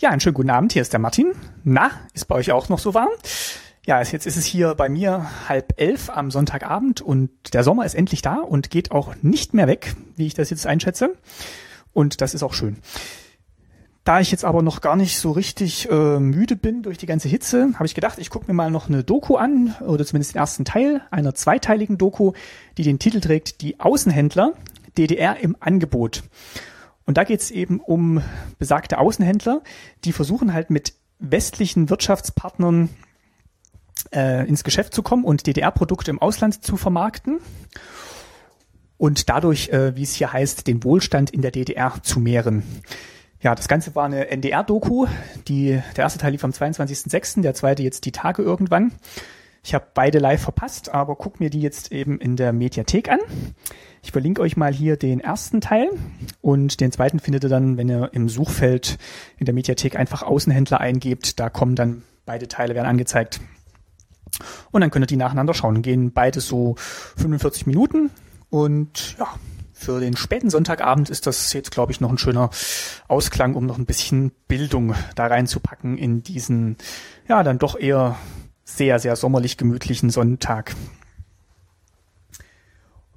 Ja, einen schönen guten Abend. Hier ist der Martin. Na, ist bei euch auch noch so warm? Ja, jetzt ist es hier bei mir halb elf am Sonntagabend und der Sommer ist endlich da und geht auch nicht mehr weg, wie ich das jetzt einschätze. Und das ist auch schön. Da ich jetzt aber noch gar nicht so richtig äh, müde bin durch die ganze Hitze, habe ich gedacht, ich gucke mir mal noch eine Doku an, oder zumindest den ersten Teil einer zweiteiligen Doku, die den Titel trägt Die Außenhändler, DDR im Angebot. Und da geht es eben um besagte Außenhändler, die versuchen halt mit westlichen Wirtschaftspartnern äh, ins Geschäft zu kommen und DDR-Produkte im Ausland zu vermarkten und dadurch, äh, wie es hier heißt, den Wohlstand in der DDR zu mehren. Ja, das Ganze war eine NDR-Doku. Die, der erste Teil lief am 22.06., der zweite jetzt die Tage irgendwann. Ich habe beide live verpasst, aber guck mir die jetzt eben in der Mediathek an. Ich verlinke euch mal hier den ersten Teil und den zweiten findet ihr dann, wenn ihr im Suchfeld in der Mediathek einfach Außenhändler eingebt. Da kommen dann beide Teile werden angezeigt. Und dann könnt ihr die nacheinander schauen. Gehen beide so 45 Minuten und ja, für den späten Sonntagabend ist das jetzt, glaube ich, noch ein schöner Ausklang, um noch ein bisschen Bildung da reinzupacken in diesen, ja, dann doch eher sehr, sehr sommerlich gemütlichen Sonntag.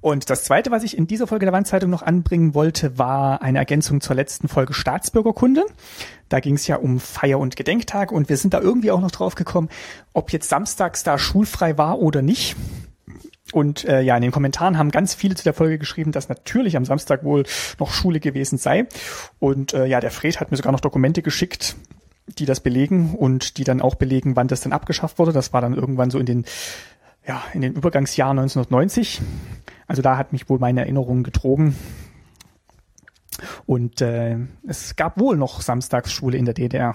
Und das zweite, was ich in dieser Folge der Wandzeitung noch anbringen wollte, war eine Ergänzung zur letzten Folge Staatsbürgerkunde. Da ging es ja um Feier- und Gedenktag und wir sind da irgendwie auch noch drauf gekommen, ob jetzt samstags da schulfrei war oder nicht. Und äh, ja, in den Kommentaren haben ganz viele zu der Folge geschrieben, dass natürlich am Samstag wohl noch Schule gewesen sei. Und äh, ja, der Fred hat mir sogar noch Dokumente geschickt, die das belegen und die dann auch belegen, wann das dann abgeschafft wurde. Das war dann irgendwann so in den ja, in den Übergangsjahren 1990. Also da hat mich wohl meine Erinnerung getrogen. Und äh, es gab wohl noch Samstagsschule in der DDR.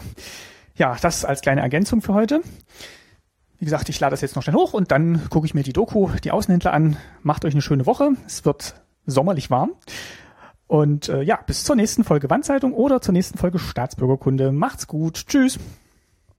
Ja, das als kleine Ergänzung für heute. Wie gesagt, ich lade das jetzt noch schnell hoch und dann gucke ich mir die Doku, die Außenhändler an. Macht euch eine schöne Woche. Es wird sommerlich warm. Und äh, ja, bis zur nächsten Folge Wandzeitung oder zur nächsten Folge Staatsbürgerkunde. Macht's gut. Tschüss.